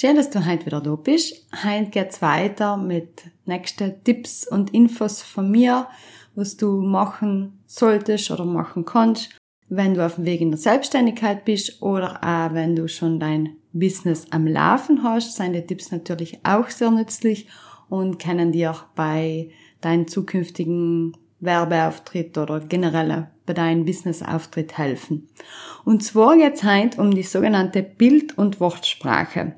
Schön, dass du heute wieder da bist. Heute geht's weiter mit nächsten Tipps und Infos von mir, was du machen solltest oder machen kannst, wenn du auf dem Weg in der Selbstständigkeit bist oder auch wenn du schon dein Business am Laufen hast, sind die Tipps natürlich auch sehr nützlich und können dir bei deinem zukünftigen Werbeauftritt oder generell bei deinem Businessauftritt helfen. Und zwar geht es heute um die sogenannte Bild- und Wortsprache.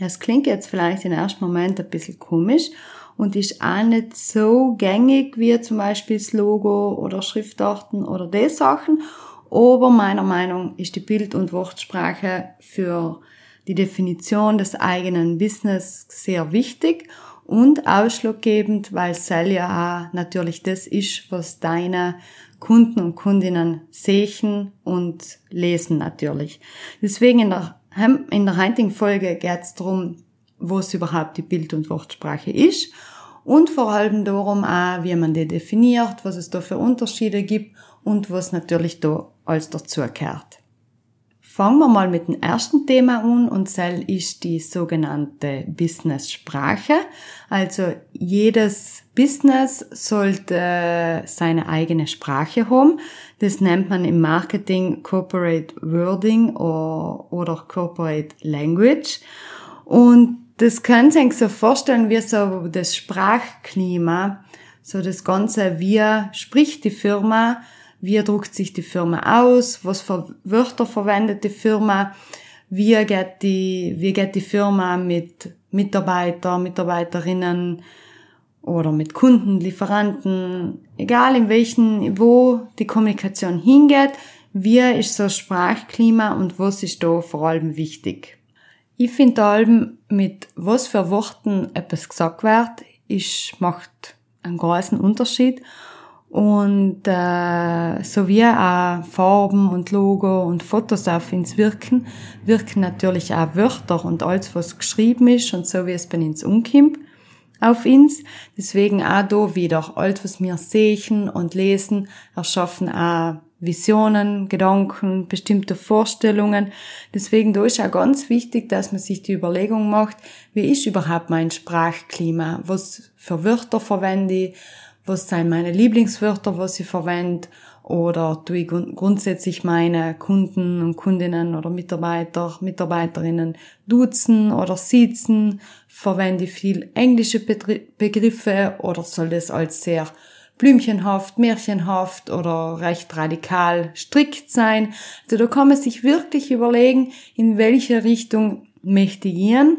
Das klingt jetzt vielleicht im ersten Moment ein bisschen komisch und ist auch nicht so gängig wie zum Beispiel das Logo oder Schriftarten oder die Sachen. Aber meiner Meinung ist die Bild- und Wortsprache für die Definition des eigenen Business sehr wichtig und ausschlaggebend, weil es ja auch natürlich das ist, was deine Kunden und Kundinnen sehen und lesen natürlich. Deswegen in der, in der heutigen Folge geht es darum, was überhaupt die Bild- und Wortsprache ist und vor allem darum auch, wie man die definiert, was es da für Unterschiede gibt und was natürlich da alles dazugehört. Fangen wir mal mit dem ersten Thema an und das ist die sogenannte Business-Sprache. Also jedes Business sollte seine eigene Sprache haben. Das nennt man im Marketing Corporate Wording oder Corporate Language. Und das könnt ihr euch so vorstellen wie so das Sprachklima, so das Ganze, wie spricht die Firma, wie druckt sich die Firma aus, was für Wörter verwendet die Firma, wie geht die, wie geht die Firma mit Mitarbeiter, Mitarbeiterinnen oder mit Kunden, Lieferanten, egal in welchen, wo die Kommunikation hingeht, wie ist so Sprachklima und was ist da vor allem wichtig. Ich finde allem, mit was für Worten etwas gesagt wird, ist, macht einen großen Unterschied. Und äh, so wie auch Farben und Logo und Fotos auf uns wirken, wirken natürlich auch Wörter und alles, was geschrieben ist und so wie es bei uns umkommt auf uns. Deswegen auch da wieder alles, was wir sehen und lesen, erschaffen auch Visionen, Gedanken, bestimmte Vorstellungen. Deswegen da ist auch ganz wichtig, dass man sich die Überlegung macht, wie ist überhaupt mein Sprachklima? Was für Wörter verwende ich? Was sind meine Lieblingswörter, was ich verwende? Oder tue ich grundsätzlich meine Kunden und Kundinnen oder Mitarbeiter, Mitarbeiterinnen duzen oder siezen? Verwende ich viel englische Begriffe oder soll das als sehr blümchenhaft, märchenhaft oder recht radikal strikt sein. Also da kann man sich wirklich überlegen, in welche Richtung möchte ich gehen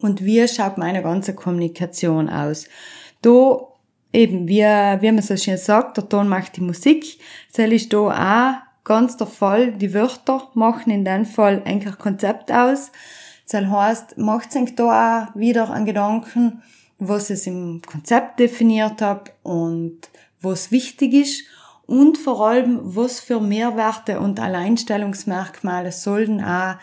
und wie schaut meine ganze Kommunikation aus. Da eben, wie, wie man so schön sagt, der Ton macht die Musik. Soll ich da auch ganz der Fall, die Wörter machen in dem Fall eigentlich Konzept aus. Das heißt, macht sich da auch wieder an Gedanken, was es im Konzept definiert habe und was wichtig ist und vor allem, was für Mehrwerte und Alleinstellungsmerkmale sollen auch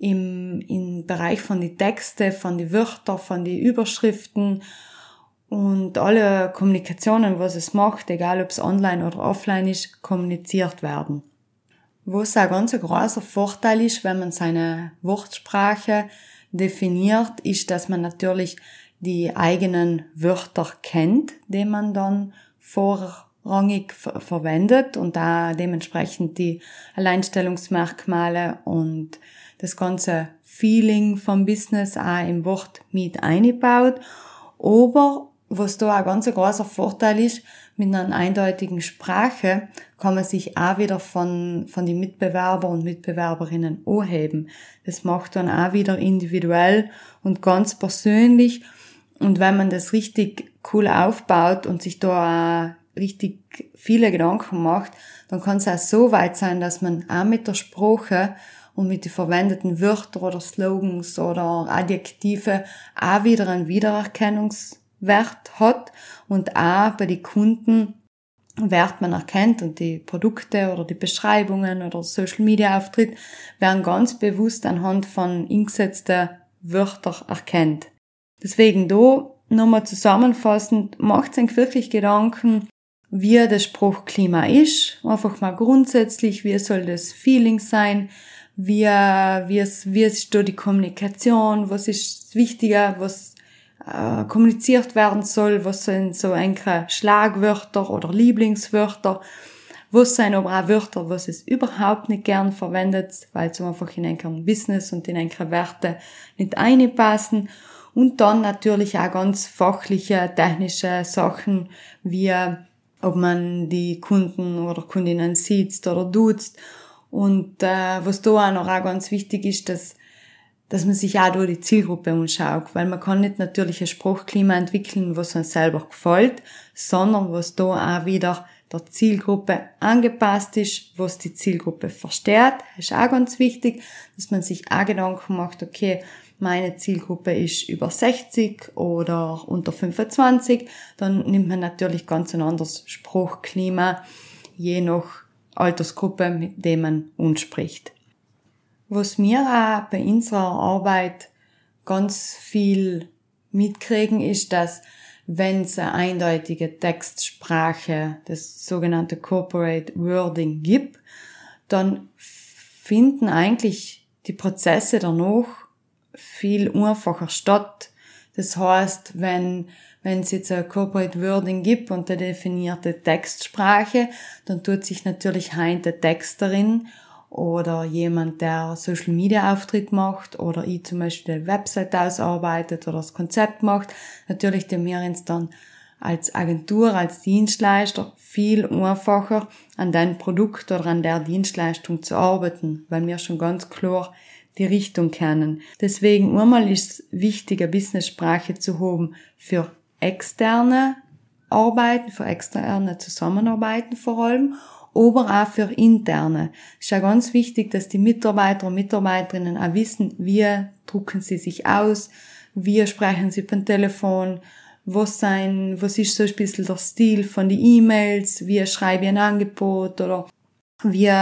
im, im Bereich von die Texte, von die Wörter, von die Überschriften und alle Kommunikationen, was es macht, egal ob es online oder offline ist, kommuniziert werden. Wo es ein ganz großer Vorteil ist, wenn man seine Wortsprache definiert, ist, dass man natürlich die eigenen Wörter kennt, die man dann vorrangig ver verwendet und da dementsprechend die Alleinstellungsmerkmale und das ganze Feeling vom Business auch im Wort mit einbaut. Aber was da ein ganz großer Vorteil ist, mit einer eindeutigen Sprache kann man sich auch wieder von, von den Mitbewerber und Mitbewerberinnen anheben. Das macht dann auch wieder individuell und ganz persönlich. Und wenn man das richtig cool aufbaut und sich da auch richtig viele Gedanken macht, dann kann es auch so weit sein, dass man auch mit der Sprache und mit den verwendeten Wörtern oder Slogans oder Adjektive auch wieder einen Wiedererkennungs Wert hat und auch bei den Kunden Wert man erkennt und die Produkte oder die Beschreibungen oder Social Media Auftritt werden ganz bewusst anhand von eingesetzten Wörter erkennt. Deswegen da nochmal zusammenfassend, macht sich wirklich Gedanken, wie das Spruchklima ist, einfach mal grundsätzlich, wie soll das Feeling sein, wie, wie, ist, wie ist da die Kommunikation, was ist wichtiger, was äh, kommuniziert werden soll, was sind so enkele Schlagwörter oder Lieblingswörter, was sind aber auch Wörter, was es überhaupt nicht gern verwendet, weil es einfach in einem Business und in enkele Werte nicht einpassen. Und dann natürlich auch ganz fachliche, technische Sachen, wie ob man die Kunden oder Kundinnen sieht oder duzt. Und äh, was da auch noch auch ganz wichtig ist, dass dass man sich auch durch die Zielgruppe anschaut, weil man kann nicht natürlich ein Spruchklima entwickeln, was uns selber gefällt, sondern was da auch wieder der Zielgruppe angepasst ist, was die Zielgruppe. Das ist auch ganz wichtig, dass man sich auch Gedanken macht, okay, meine Zielgruppe ist über 60 oder unter 25, dann nimmt man natürlich ganz ein anderes Spruchklima, je nach Altersgruppe, mit dem man uns spricht. Was wir auch bei unserer Arbeit ganz viel mitkriegen, ist, dass wenn es eine eindeutige Textsprache, das sogenannte Corporate Wording gibt, dann finden eigentlich die Prozesse danach viel einfacher statt. Das heißt, wenn wenn es jetzt ein Corporate Wording gibt und eine definierte Textsprache, dann tut sich natürlich heint der Text darin oder jemand, der Social Media Auftritt macht oder ich zum Beispiel die Website ausarbeitet oder das Konzept macht, natürlich dem wir uns dann als Agentur, als Dienstleister viel einfacher an dein Produkt oder an der Dienstleistung zu arbeiten, weil wir schon ganz klar die Richtung kennen. Deswegen einmal ist es wichtig, eine Business-Sprache zu haben für externe Arbeiten, für externe Zusammenarbeiten vor allem aber auch für interne. Es ist ja ganz wichtig, dass die Mitarbeiter und Mitarbeiterinnen auch wissen, wie drucken sie sich aus, wie sprechen sie beim Telefon, was sein, was ist so ein bisschen der Stil von den E-Mails, wie schreibe ich ein Angebot oder wie,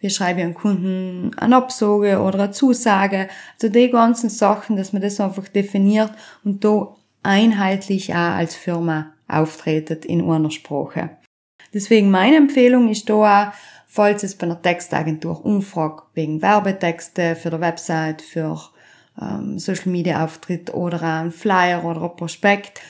wie schreibe ich einem Kunden eine Absage oder eine Zusage. Also die ganzen Sachen, dass man das einfach definiert und da einheitlich auch als Firma auftretet in einer Sprache. Deswegen meine Empfehlung ist da falls es bei einer Textagentur umfragt, wegen Werbetexte für die Website, für ähm, Social Media Auftritt oder ein Flyer oder ein Prospekt,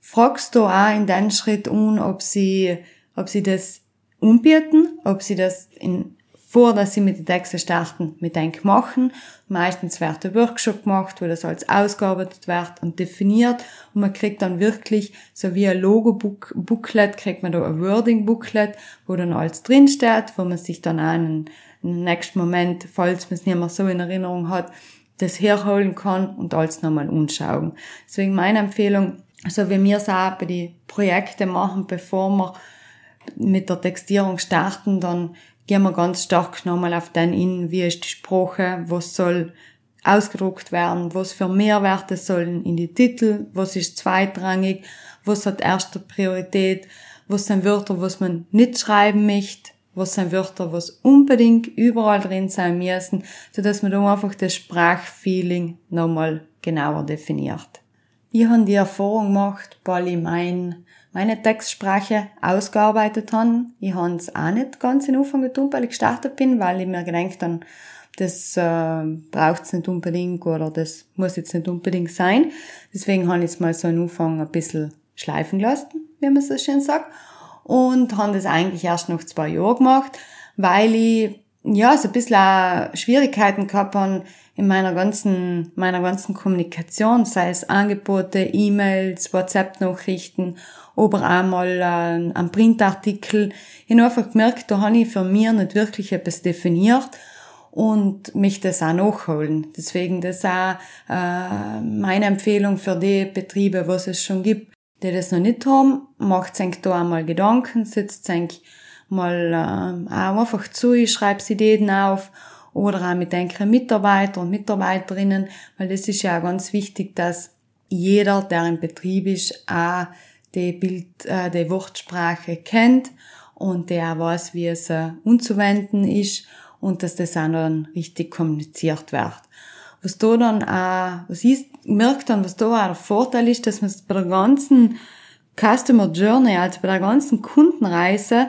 fragst du auch in den Schritt an, ob sie, ob sie das umbieten, ob sie das in vor, dass sie mit den Texten starten, mit Denk machen. Meistens wird ein Workshop gemacht, wo das alles ausgearbeitet wird und definiert und man kriegt dann wirklich so wie ein Logo-Booklet, kriegt man da ein Wording-Booklet, wo dann alles drinsteht, wo man sich dann auch im nächsten Moment, falls man es nicht mehr so in Erinnerung hat, das herholen kann und alles nochmal anschauen. Deswegen meine Empfehlung, so wie wir es auch bei den Projekten machen, bevor wir mit der Textierung starten, dann gehen wir ganz stark nochmal auf den in, wie ist die Sprache, was soll ausgedruckt werden, was für Mehrwerte sollen in die Titel, was ist zweitrangig, was hat erste Priorität, was sind Wörter, was man nicht schreiben möchte, was sind Wörter, was unbedingt überall drin sein müssen, so dass man da einfach das Sprachfeeling nochmal genauer definiert. ich habe die Erfahrung gemacht, weil ich mein, meine Textsprache ausgearbeitet habe. Ich habe es auch nicht ganz in Anfang getan, weil ich gestartet bin, weil ich mir gedacht habe, das äh, braucht es nicht unbedingt oder das muss jetzt nicht unbedingt sein. Deswegen habe ich es mal so am Anfang ein bisschen schleifen lassen, wie man so schön sagt. Und habe das eigentlich erst noch zwei Jahre gemacht, weil ich ja so ein bisschen Schwierigkeiten gehabt habe in meiner ganzen, meiner ganzen Kommunikation, sei es Angebote, E-Mails, WhatsApp-Nachrichten oder einmal äh, ein Printartikel. Ich habe einfach gemerkt, da habe ich für mich nicht wirklich etwas definiert und mich das auch nachholen. Deswegen das auch äh, meine Empfehlung für die Betriebe, was es schon gibt, die das noch nicht haben, macht sich da einmal Gedanken, sitzt sich mal äh, auch einfach zu, schreibt Ideen auf oder auch mit einigen Mitarbeitern und Mitarbeiterinnen, weil das ist ja auch ganz wichtig, dass jeder, der im Betrieb ist, auch die Bild, äh, die Wortsprache kennt und der auch weiß, wie es äh, umzuwenden ist und dass das auch dann richtig kommuniziert wird. Was da dann auch, was ich merke dann, was da auch der Vorteil ist, dass man bei der ganzen Customer Journey, also bei der ganzen Kundenreise,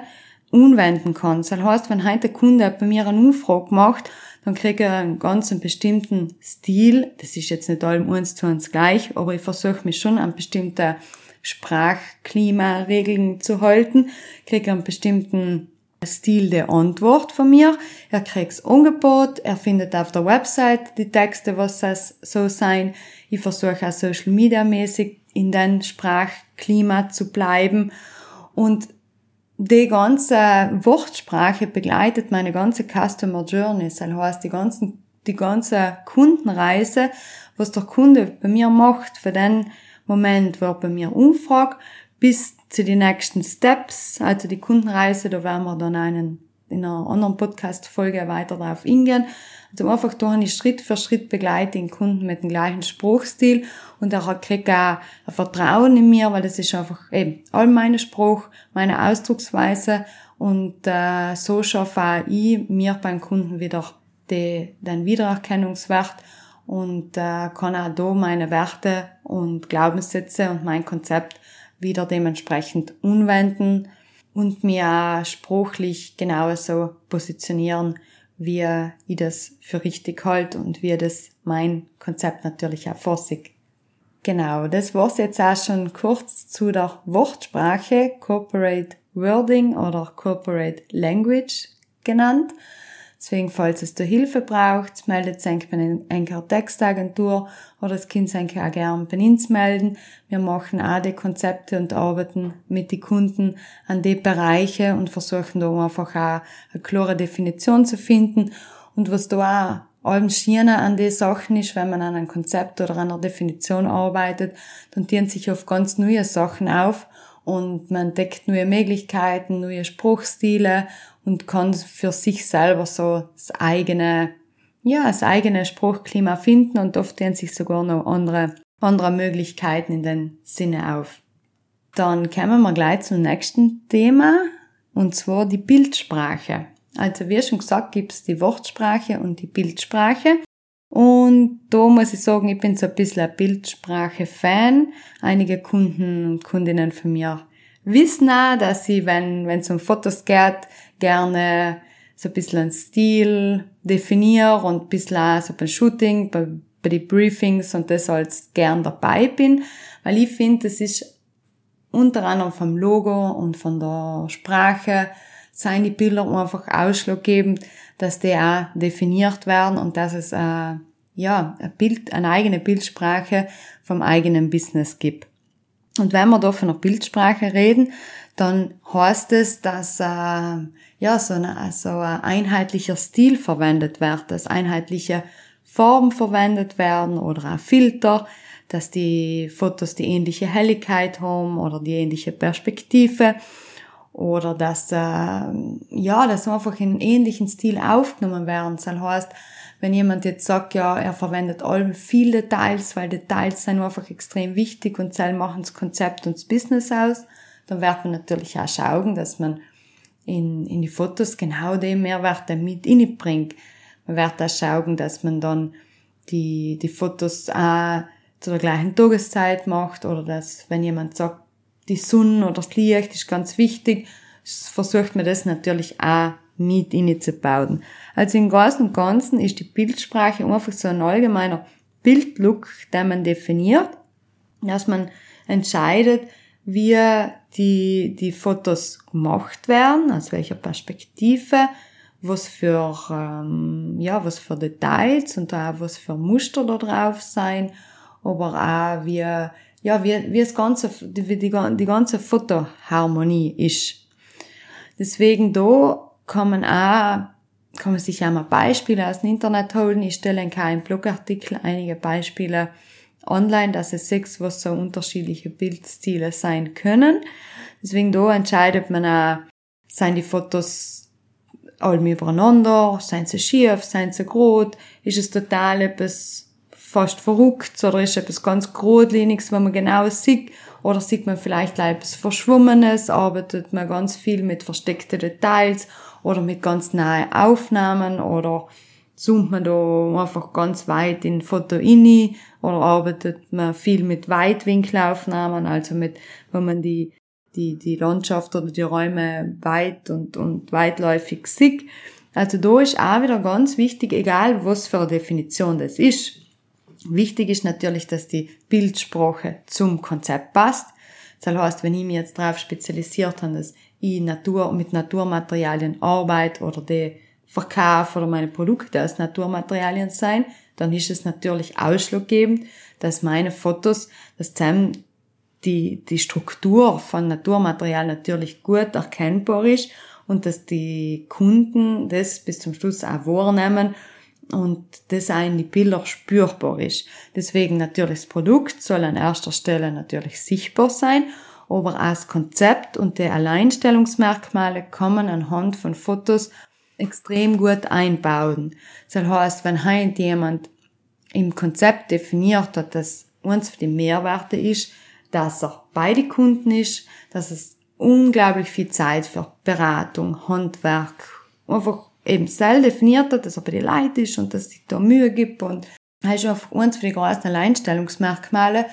umwenden kann. Das heißt, wenn heute der Kunde bei mir eine Umfrage macht, dann kriegt er einen ganz bestimmten Stil. Das ist jetzt nicht allem eins zu eins gleich, aber ich versuche mich schon an bestimmte Sprachklimaregeln zu halten, kriege einen bestimmten Stil der Antwort von mir. Er kriegt's Angebot, er findet auf der Website die Texte, was das so sein. Ich versuche auch Social Media mäßig in den Sprachklima zu bleiben und die ganze Wortsprache begleitet meine ganze Customer Journey. Das heißt, die, ganzen, die ganze Kundenreise, was der Kunde bei mir macht, für den Moment, wo er bei mir umfragt, bis zu den nächsten Steps, also die Kundenreise, da werden wir dann einen in einer anderen Podcast-Folge weiter darauf eingehen. Also einfach da habe ich Schritt für Schritt begleite den Kunden mit dem gleichen Spruchstil. Und er kriegt auch ein Vertrauen in mir, weil das ist einfach eben all meine Spruch, meine Ausdrucksweise. Und äh, so schaffe auch ich mir beim Kunden wieder die, den Wiedererkennungswert und äh, kann auch da meine Werte und Glaubenssätze und mein Konzept wieder dementsprechend umwenden und mir spruchlich genauso positionieren, wie ich das für richtig halte und wie das mein Konzept natürlich auch vorsieht. Genau, das war's jetzt auch schon kurz zu der Wortsprache, Corporate Wording oder Corporate Language genannt. Deswegen, falls es da Hilfe braucht, meldet sich bei einer Textagentur oder das Kind sich auch gerne bei uns melden. Wir machen auch die Konzepte und arbeiten mit den Kunden an die Bereiche und versuchen da einfach auch eine klare Definition zu finden. Und was da auch allem Schöne an den Sachen ist, wenn man an einem Konzept oder einer Definition arbeitet, dann tieren sich oft ganz neue Sachen auf und man entdeckt neue Möglichkeiten, neue Spruchstile und kann für sich selber so das eigene, ja, das eigene Spruchklima finden und oft tun sich sogar noch andere, andere Möglichkeiten in den Sinne auf. Dann kommen wir gleich zum nächsten Thema und zwar die Bildsprache. Also wie schon gesagt, gibt's die Wortsprache und die Bildsprache. Und da muss ich sagen, ich bin so ein bisschen ein Bildsprache-Fan. Einige Kunden und Kundinnen von mir wissen auch, dass ich, wenn wenn es um Fotos geht, gerne so ein bisschen einen Stil definiere und ein bisschen auch so beim Shooting, bei, bei den Briefings und das als gern dabei bin, weil ich finde, das ist unter anderem vom Logo und von der Sprache seien die Bilder einfach ausschlaggebend, dass die auch definiert werden und dass es äh, ja ein Bild, eine eigene Bildsprache vom eigenen Business gibt. Und wenn wir da von einer Bildsprache reden, dann heißt es, dass äh, ja so, eine, so ein einheitlicher Stil verwendet wird, dass einheitliche Farben verwendet werden oder auch Filter, dass die Fotos die ähnliche Helligkeit haben oder die ähnliche Perspektive oder dass äh, ja, dass einfach in ähnlichen Stil aufgenommen werden. Das heißt, wenn jemand jetzt sagt, ja, er verwendet allem viel Details, weil Details sind einfach extrem wichtig und sie machen das Konzept und das Business aus, dann wird man natürlich auch schauen, dass man in, in die Fotos genau den Mehrwert mit bringt. Man wird auch schauen, dass man dann die, die Fotos auch zu der gleichen Tageszeit macht oder dass, wenn jemand sagt, die Sonne oder das Licht ist ganz wichtig, versucht man das natürlich auch mit einzubauen. Also im Großen und Ganzen ist die Bildsprache einfach so ein allgemeiner Bildlook, den man definiert, dass man entscheidet, wie die, die Fotos gemacht werden, aus welcher Perspektive, was für, ähm, ja, was für Details und auch was für Muster da drauf sein, aber auch wie, ja, wie, wie das ganze, die, die, die ganze Fotoharmonie ist. Deswegen da kann man auch, kann man sich auch mal Beispiele aus dem Internet holen. Ich stelle in keinem Blogartikel einige Beispiele online, dass es sechs, was so unterschiedliche Bildstile sein können. Deswegen da entscheidet man auch, seien die Fotos allem übereinander, seien sie schief, seien sie grot, ist es total etwas fast verrückt oder ist etwas ganz geradliniges, wo man genau sieht, oder sieht man vielleicht etwas Verschwommenes, arbeitet man ganz viel mit versteckten Details oder mit ganz nahen Aufnahmen oder zoomt man da einfach ganz weit in Foto inni oder arbeitet man viel mit Weitwinkelaufnahmen, also mit, wenn man die, die, die Landschaft oder die Räume weit und, und weitläufig sieht. Also da ist auch wieder ganz wichtig, egal was für eine Definition das ist. Wichtig ist natürlich, dass die Bildsprache zum Konzept passt. Das heißt, wenn ich mich jetzt darauf spezialisiert habe, dass ich Natur, mit Naturmaterialien arbeite oder die Verkauf oder meine Produkte aus Naturmaterialien sein, dann ist es natürlich ausschlaggebend, dass meine Fotos, dass zusammen die, die Struktur von Naturmaterial natürlich gut erkennbar ist und dass die Kunden das bis zum Schluss auch wahrnehmen und das auch in die Bilder spürbar ist. Deswegen natürlich das Produkt soll an erster Stelle natürlich sichtbar sein, aber auch das Konzept und die Alleinstellungsmerkmale man anhand von Fotos extrem gut einbauen. Das heißt, wenn heute jemand im Konzept definiert hat, dass uns für die Mehrwerte ist, dass er bei den Kunden ist, dass es unglaublich viel Zeit für Beratung, Handwerk, einfach eben selbst definiert hat, dass er bei den Leuten ist und dass es sich da Mühe gibt und das ist einfach eins von den größten Alleinstellungsmerkmale,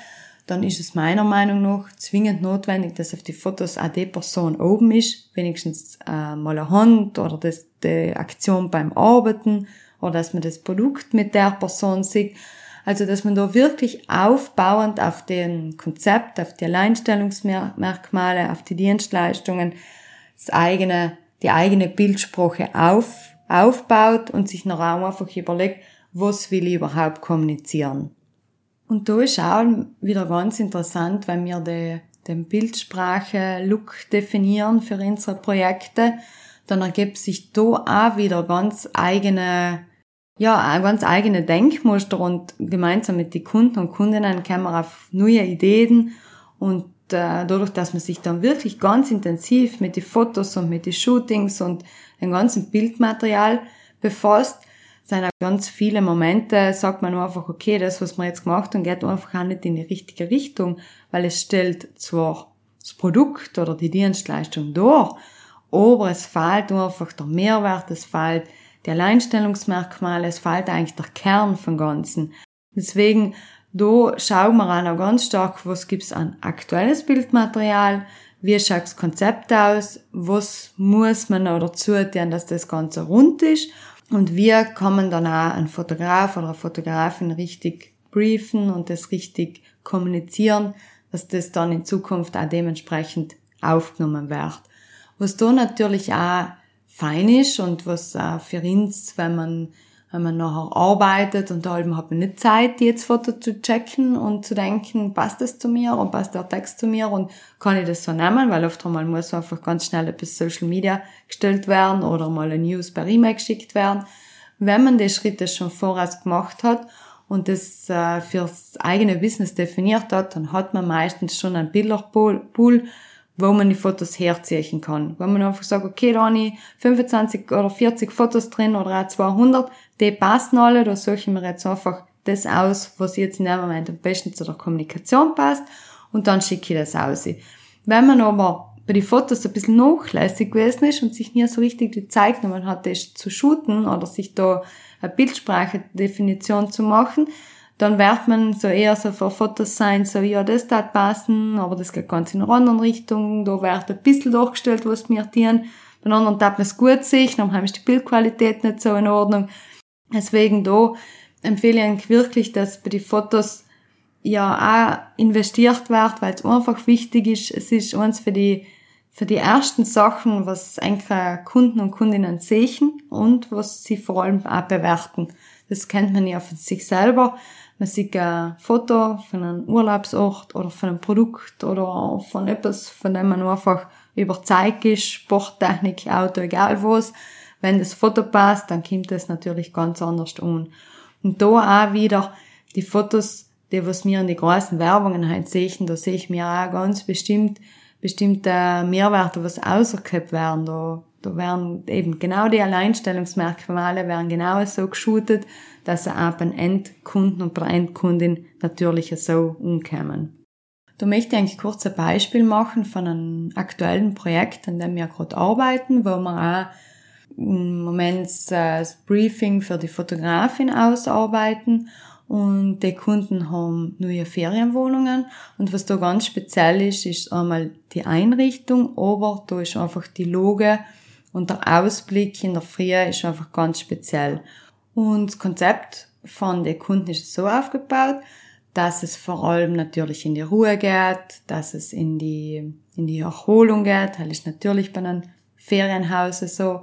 dann ist es meiner Meinung nach zwingend notwendig, dass auf die Fotos auch die Person oben ist, wenigstens äh, mal eine Hand oder das, die Aktion beim Arbeiten oder dass man das Produkt mit der Person sieht. Also, dass man da wirklich aufbauend auf den Konzept, auf die Alleinstellungsmerkmale, auf die Dienstleistungen, das eigene, die eigene Bildsprache auf, aufbaut und sich noch einfach überlegt, was will ich überhaupt kommunizieren. Und da ist auch wieder ganz interessant, wenn wir den, den Bildsprache-Look definieren für unsere Projekte, dann ergibt sich da auch wieder ganz eigene, ja, ganz eigene Denkmuster und gemeinsam mit den Kunden und Kundinnen kommen wir auf neue Ideen. Und äh, dadurch, dass man sich dann wirklich ganz intensiv mit den Fotos und mit den Shootings und dem ganzen Bildmaterial befasst, sind auch ganz viele Momente, sagt man einfach, okay, das, was man jetzt gemacht hat, geht einfach auch nicht in die richtige Richtung, weil es stellt zwar das Produkt oder die Dienstleistung dar, aber es fehlt einfach der Mehrwert, es fehlt die Alleinstellungsmerkmale, es fehlt eigentlich der Kern vom Ganzen. Deswegen, da schauen wir auch noch ganz stark, was gibt's an aktuelles Bildmaterial, wie schaut das Konzept aus, was muss man noch dazu tun, dass das Ganze rund ist und wir kommen dann auch einen Fotograf oder eine Fotografin richtig briefen und das richtig kommunizieren, dass das dann in Zukunft auch dementsprechend aufgenommen wird. Was da natürlich auch fein ist und was auch für uns, wenn man wenn man nachher arbeitet und da hat man nicht Zeit, die jetzt Foto zu checken und zu denken, passt das zu mir und passt der Text zu mir und kann ich das so nehmen, weil oft einmal muss einfach ganz schnell etwas Social Media gestellt werden oder mal eine News per E-Mail geschickt werden. Wenn man die Schritte schon voraus gemacht hat und das äh, fürs eigene Business definiert hat, dann hat man meistens schon einen Bilderpool, wo man die Fotos herziehen kann. Wenn man einfach sagt, okay, da habe ich 25 oder 40 Fotos drin oder auch 200, die passen alle, da suche ich mir jetzt einfach das aus, was jetzt in dem Moment am besten zu der Kommunikation passt und dann schicke ich das aus. Wenn man aber bei den Fotos ein bisschen nachlässig gewesen ist und sich nie so richtig die Zeit genommen hat, das zu shooten oder sich da eine Bildsprache-Definition zu machen, dann wird man so eher so für Fotos sein, so, ja, das darf passen, aber das geht ganz in einer anderen Richtung, da wird ein bisschen durchgestellt, was mir dienen. Bei anderen darf man es gut sehen, dann ist die Bildqualität nicht so in Ordnung. Deswegen da empfehle ich wirklich, dass bei den Fotos ja auch investiert wird, weil es einfach wichtig ist. Es ist uns für die für die ersten Sachen, was eigentlich Kunden und Kundinnen sehen und was sie vor allem auch bewerten. Das kennt man ja von sich selber. Man sieht ein Foto von einem Urlaubsort oder von einem Produkt oder von etwas, von dem man einfach überzeugt ist, Sporttechnik, Auto, egal was. Wenn das Foto passt, dann kommt das natürlich ganz anders an. Und da auch wieder die Fotos, die was mir in die großen Werbungen halt sehen, da sehe ich mir auch ganz bestimmt bestimmte Mehrwerte, was ausgehabt werden. Da, da werden eben genau die Alleinstellungsmerkmale werden genau so geshootet, dass sie auch beim Endkunden und bei der Endkundin natürlich so umkommen. Da möchte ich eigentlich kurz ein Beispiel machen von einem aktuellen Projekt, an dem wir gerade arbeiten, wo wir auch Moment das Briefing für die Fotografin ausarbeiten und die Kunden haben neue Ferienwohnungen. Und was da ganz speziell ist, ist einmal die Einrichtung, aber da ist einfach die Loge und der Ausblick in der Früh ist einfach ganz speziell. Und das Konzept von den Kunden ist so aufgebaut, dass es vor allem natürlich in die Ruhe geht, dass es in die, in die Erholung geht. Das ist natürlich bei einem Ferienhaus so.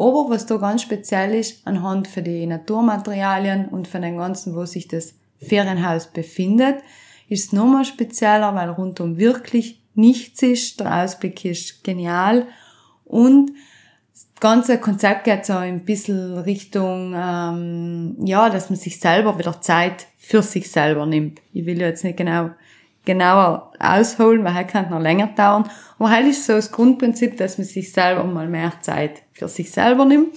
Aber was da ganz speziell ist, anhand für die Naturmaterialien und für den ganzen, wo sich das Ferienhaus befindet, ist nochmal spezieller, weil rundum wirklich nichts ist. Der Ausblick ist genial und das ganze Konzept geht so ein bisschen Richtung, ähm, ja, dass man sich selber wieder Zeit für sich selber nimmt. Ich will jetzt nicht genau genauer ausholen, weil er kann noch länger dauern. Aber halt ist so das Grundprinzip, dass man sich selber mal mehr Zeit für sich selber nimmt.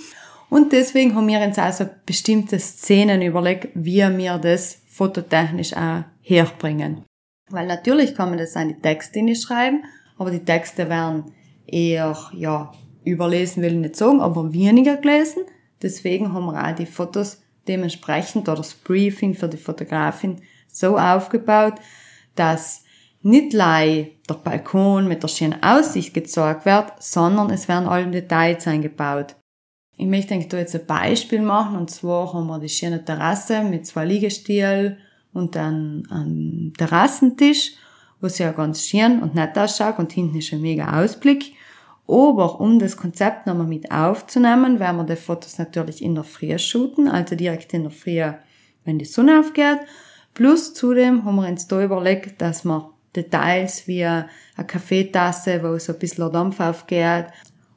Und deswegen haben wir uns also bestimmte Szenen überlegt, wie wir das fototechnisch auch herbringen. Weil natürlich kann man das an die Texte schreiben, aber die Texte werden eher, ja, überlesen will ich nicht sagen, aber weniger gelesen. Deswegen haben wir auch die Fotos dementsprechend oder das Briefing für die Fotografin so aufgebaut, dass nicht lei der Balkon mit der schönen Aussicht gezeigt wird, sondern es werden alle Details eingebaut. Ich möchte eigentlich da jetzt ein Beispiel machen, und zwar haben wir die schöne Terrasse mit zwei Liegestühlen und dann einen Terrassentisch, wo es ja ganz schön und nett ausschaut und hinten ist ein mega Ausblick. Aber um das Konzept nochmal mit aufzunehmen, werden wir die Fotos natürlich in der Früh shooten, also direkt in der Früh, wenn die Sonne aufgeht. Plus zudem haben wir uns da überlegt, dass wir Details wie eine Kaffeetasse, wo so ein bisschen Dampf aufgeht,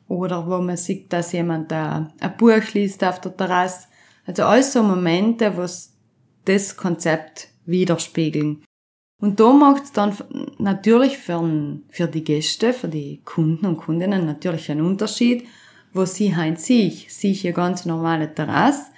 oder wo man sieht, dass jemand ein, Buch liest auf der Terrasse. Also alles so Momente, wo das Konzept widerspiegeln. Und da macht es dann natürlich für, für die Gäste, für die Kunden und Kundinnen natürlich einen Unterschied, wo sie hein sich, sich eine ganz normale Terrasse,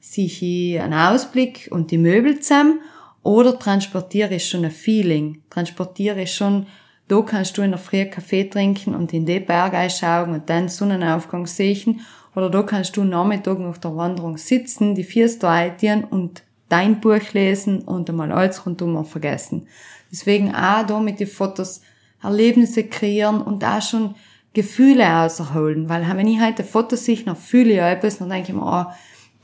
sich einen Ausblick und die Möbel zusammen oder transportiere ich schon ein Feeling. Transportiere ich schon, da kannst du in der Früh Kaffee trinken und in den Berg einschauen und dann Sonnenaufgang sehen. Oder da kannst du Nachmittag nach der Wanderung sitzen, die Vierste eintieren und dein Buch lesen und einmal alles rundum vergessen. Deswegen auch da mit den Fotos Erlebnisse kreieren und auch schon Gefühle auserholen. Weil wenn ich heute Fotos sehe, dann fühle ich etwas, dann denke ich mir, oh,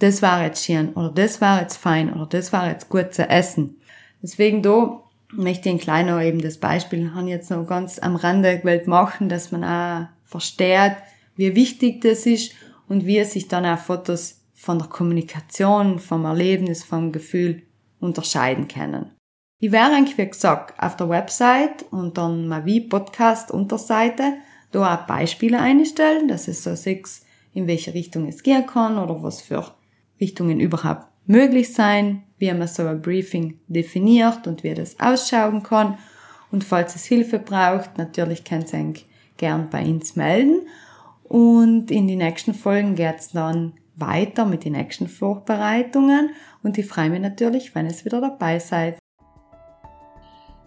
das war jetzt schön oder das war jetzt fein oder das war jetzt gut zu essen. Deswegen da möchte ich ein kleiner eben das Beispiel haben jetzt noch ganz am Rande gewählt machen, dass man auch versteht, wie wichtig das ist und wie sich dann auch Fotos von der Kommunikation, vom Erlebnis, vom Gefühl unterscheiden können. Ich wäre eigentlich, wie gesagt, auf der Website und dann mal wie Podcast Unterseite da auch Beispiele einstellen, dass es so sechs, in welche Richtung es gehen kann oder was für Richtungen überhaupt möglich sein, wie man so ein Briefing definiert und wie das ausschauen kann. Und falls es Hilfe braucht, natürlich könnt ihr euch gern bei uns melden. Und in die nächsten Folgen geht's dann weiter mit den nächsten Vorbereitungen und ich freue mich natürlich, wenn es wieder dabei seid.